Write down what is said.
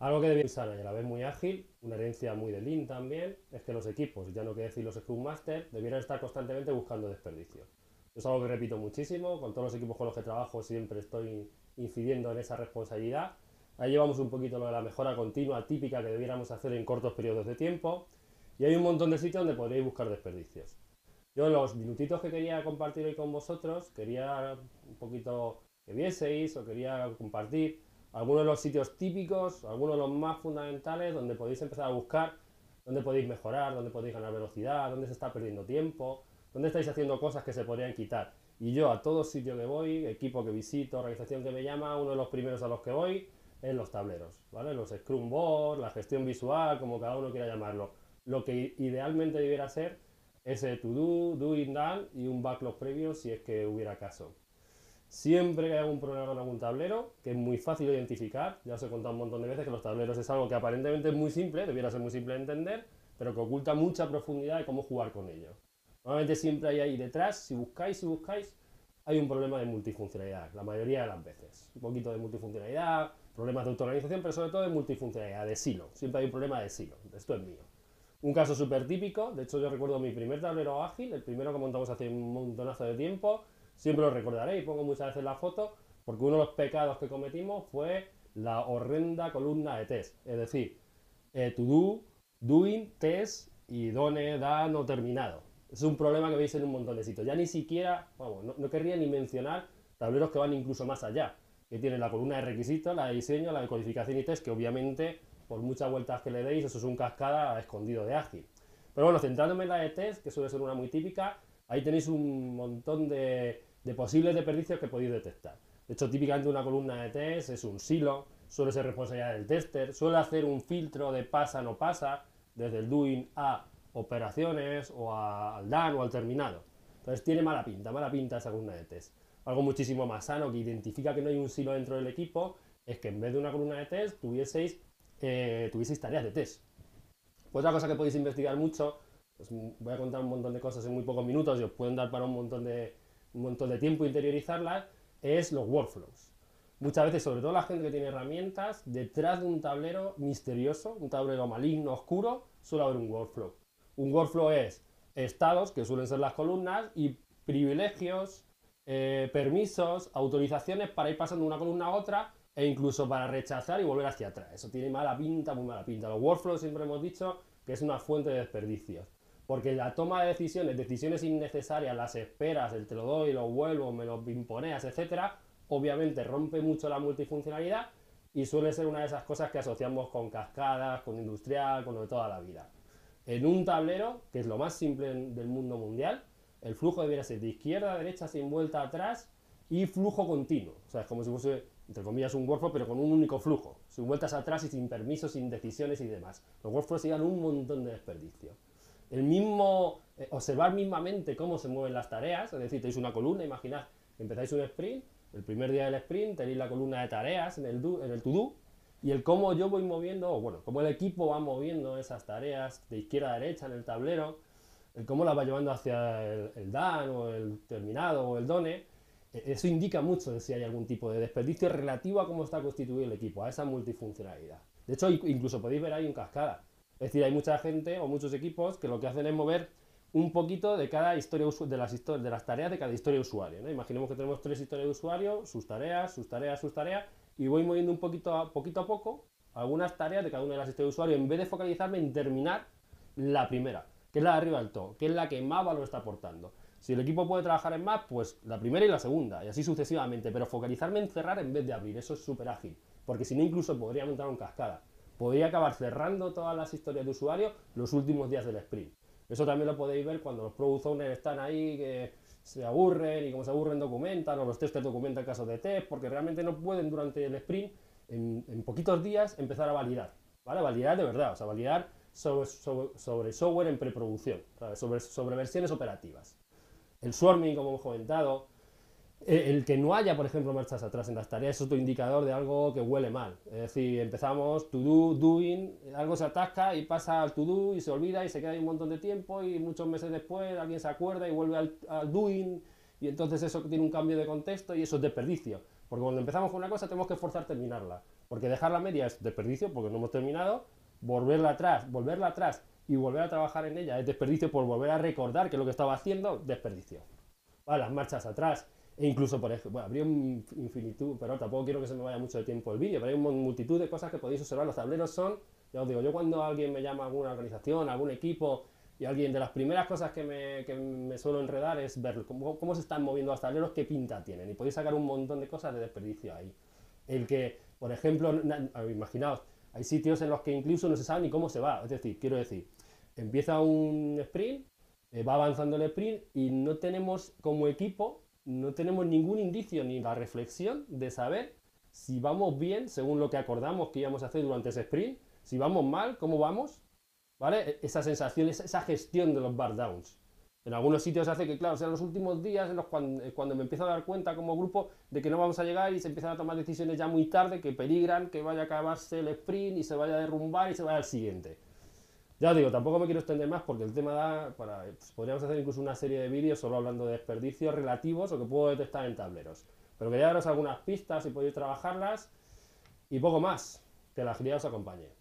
Algo que debe pensar a la vez muy ágil, una herencia muy de Lean también, es que los equipos, ya no que decir los Scrum Master, debieran estar constantemente buscando desperdicios. Es algo que repito muchísimo, con todos los equipos con los que trabajo siempre estoy incidiendo en esa responsabilidad. Ahí llevamos un poquito lo de la mejora continua típica que debiéramos hacer en cortos periodos de tiempo. Y hay un montón de sitios donde podréis buscar desperdicios. Yo los minutitos que quería compartir hoy con vosotros, quería un poquito que vieseis o quería compartir algunos de los sitios típicos, algunos de los más fundamentales donde podéis empezar a buscar dónde podéis mejorar, dónde podéis ganar velocidad, dónde se está perdiendo tiempo, dónde estáis haciendo cosas que se podrían quitar. Y yo a todo sitio que voy, equipo que visito, organización que me llama, uno de los primeros a los que voy es los tableros, ¿vale? Los Scrum Board, la gestión visual, como cada uno quiera llamarlo. Lo que idealmente debiera ser es el to do, doing done y un backlog previo si es que hubiera caso. Siempre que hay algún problema con algún tablero, que es muy fácil de identificar, ya os he contado un montón de veces que los tableros es algo que aparentemente es muy simple, debiera ser muy simple de entender, pero que oculta mucha profundidad de cómo jugar con ello. Normalmente siempre hay ahí detrás, si buscáis, si buscáis, hay un problema de multifuncionalidad, la mayoría de las veces. Un poquito de multifuncionalidad, problemas de autoorganización, pero sobre todo de multifuncionalidad, de silo. Siempre hay un problema de silo, esto es mío. Un caso súper típico, de hecho yo recuerdo mi primer tablero ágil, el primero que montamos hace un montonazo de tiempo, Siempre lo recordaré y pongo muchas veces la foto porque uno de los pecados que cometimos fue la horrenda columna de test. Es decir, eh, to do, doing, test y done, dan o terminado. Es un problema que veis en un montón de sitios. Ya ni siquiera, vamos, no, querría ni mencionar tableros que van incluso más allá, que tienen la columna de requisitos, la de diseño, la de codificación y test, que obviamente por muchas vueltas que le deis, eso es un cascada escondido de ágil. Pero bueno, centrándome en la de test, que suele ser una muy típica, ahí tenéis un montón de, de posibles desperdicios que podéis detectar. De hecho, típicamente una columna de test es un silo, suele ser responsabilidad del tester, suele hacer un filtro de pasa no pasa, desde el doing a operaciones o al done o al terminado. Entonces tiene mala pinta, mala pinta esa columna de test. Algo muchísimo más sano que identifica que no hay un silo dentro del equipo es que en vez de una columna de test tuvieseis, eh, tuvieseis tareas de test. Otra cosa que podéis investigar mucho, pues voy a contar un montón de cosas en muy pocos minutos y os pueden dar para un montón de, un montón de tiempo interiorizarlas, es los workflows. Muchas veces, sobre todo la gente que tiene herramientas, detrás de un tablero misterioso, un tablero maligno, oscuro, suele haber un workflow. Un workflow es estados, que suelen ser las columnas, y privilegios, eh, permisos, autorizaciones para ir pasando de una columna a otra e incluso para rechazar y volver hacia atrás. Eso tiene mala pinta, muy mala pinta. Los workflows siempre hemos dicho que es una fuente de desperdicios porque la toma de decisiones, decisiones innecesarias, las esperas, el te lo doy, lo vuelvo, me lo imponeas, etcétera, obviamente rompe mucho la multifuncionalidad y suele ser una de esas cosas que asociamos con cascadas, con industrial, con lo de toda la vida. En un tablero, que es lo más simple del mundo mundial, el flujo debería ser de izquierda a derecha sin vuelta atrás y flujo continuo. O sea, es como si fuese, entre comillas, un workflow, pero con un único flujo, sin vueltas atrás y sin permisos, sin decisiones y demás. Los workflows llevan un montón de desperdicio el mismo, eh, observar mismamente cómo se mueven las tareas, es decir, tenéis una columna, imaginad, empezáis un sprint, el primer día del sprint tenéis la columna de tareas en el, en el to-do, y el cómo yo voy moviendo, o bueno, cómo el equipo va moviendo esas tareas de izquierda a derecha en el tablero, el cómo las va llevando hacia el, el o el terminado o el DONE, e, eso indica mucho de si hay algún tipo de desperdicio relativo a cómo está constituido el equipo, a esa multifuncionalidad. De hecho, incluso podéis ver ahí en cascada. Es decir, hay mucha gente o muchos equipos que lo que hacen es mover un poquito de cada historia de las, tareas de cada historia de usuario. ¿no? Imaginemos que tenemos tres historias de usuario, sus tareas, sus tareas, sus tareas, y voy moviendo un poquito a, poquito a poco algunas tareas de cada una de las historias de usuario en vez de focalizarme en terminar la primera, que es la de arriba del todo, que es la que más valor está aportando. Si el equipo puede trabajar en más, pues la primera y la segunda, y así sucesivamente, pero focalizarme en cerrar en vez de abrir, eso es súper ágil, porque si no incluso podría montar un cascada podría acabar cerrando todas las historias de usuario los últimos días del sprint. Eso también lo podéis ver cuando los product owners están ahí que se aburren y como se aburren documentan o los testers documentan casos de test porque realmente no pueden durante el sprint en, poquitos días empezar a validar, ¿vale? Validar de verdad, o sea, validar sobre, sobre, software en preproducción, sobre, sobre versiones operativas. El swarming, como hemos comentado, el que no haya, por ejemplo, marchas atrás en las tareas es otro indicador de algo que huele mal. Es decir, empezamos to do, doing, algo se atasca y pasa al to do y se olvida y se queda un montón de tiempo y muchos meses después alguien se acuerda y vuelve al, doing y entonces eso tiene un cambio de contexto y eso es desperdicio. Porque cuando empezamos con una cosa tenemos que forzar terminarla. Porque dejar la media es desperdicio porque no hemos terminado, volverla atrás, volverla atrás y volver a trabajar en ella es desperdicio por volver a recordar que lo que estaba haciendo, desperdicio. Las marchas atrás, e incluso, por ejemplo, bueno, habría un infinitud, pero tampoco quiero que se me vaya mucho de tiempo el vídeo, pero hay una multitud de cosas que podéis observar. Los tableros son, ya os digo, yo cuando alguien me llama a alguna organización, a algún equipo, y alguien de las primeras cosas que me, que me suelo enredar es ver cómo, cómo, se están moviendo los tableros, qué pinta tienen. Y podéis sacar un montón de cosas de desperdicio ahí. El que, por ejemplo, imaginaos, hay sitios en los que incluso no se sabe ni cómo se va. Es decir, quiero decir, empieza un sprint, eh, va avanzando el sprint y no tenemos como equipo no tenemos ningún indicio ni la reflexión de saber si vamos bien según lo que acordamos que íbamos a hacer durante ese sprint, si vamos mal, cómo vamos, ¿vale? E-, esa sensación, esa gestión de los bar downs. En algunos sitios hace que, claro, sean los últimos días cuando, eh, cuando me empiezo a dar cuenta como grupo de que no vamos a llegar y se empiezan a tomar decisiones ya muy tarde que peligran que vaya a acabarse el sprint y se vaya a derrumbar y se vaya al siguiente. Ya os digo, tampoco me quiero extender más porque el tema da para. Pues, podríamos hacer incluso una serie de vídeos solo hablando de desperdicios relativos o que puedo detectar en tableros. Pero quería daros algunas pistas y podéis trabajarlas y poco más. Que la agilidad os acompañe.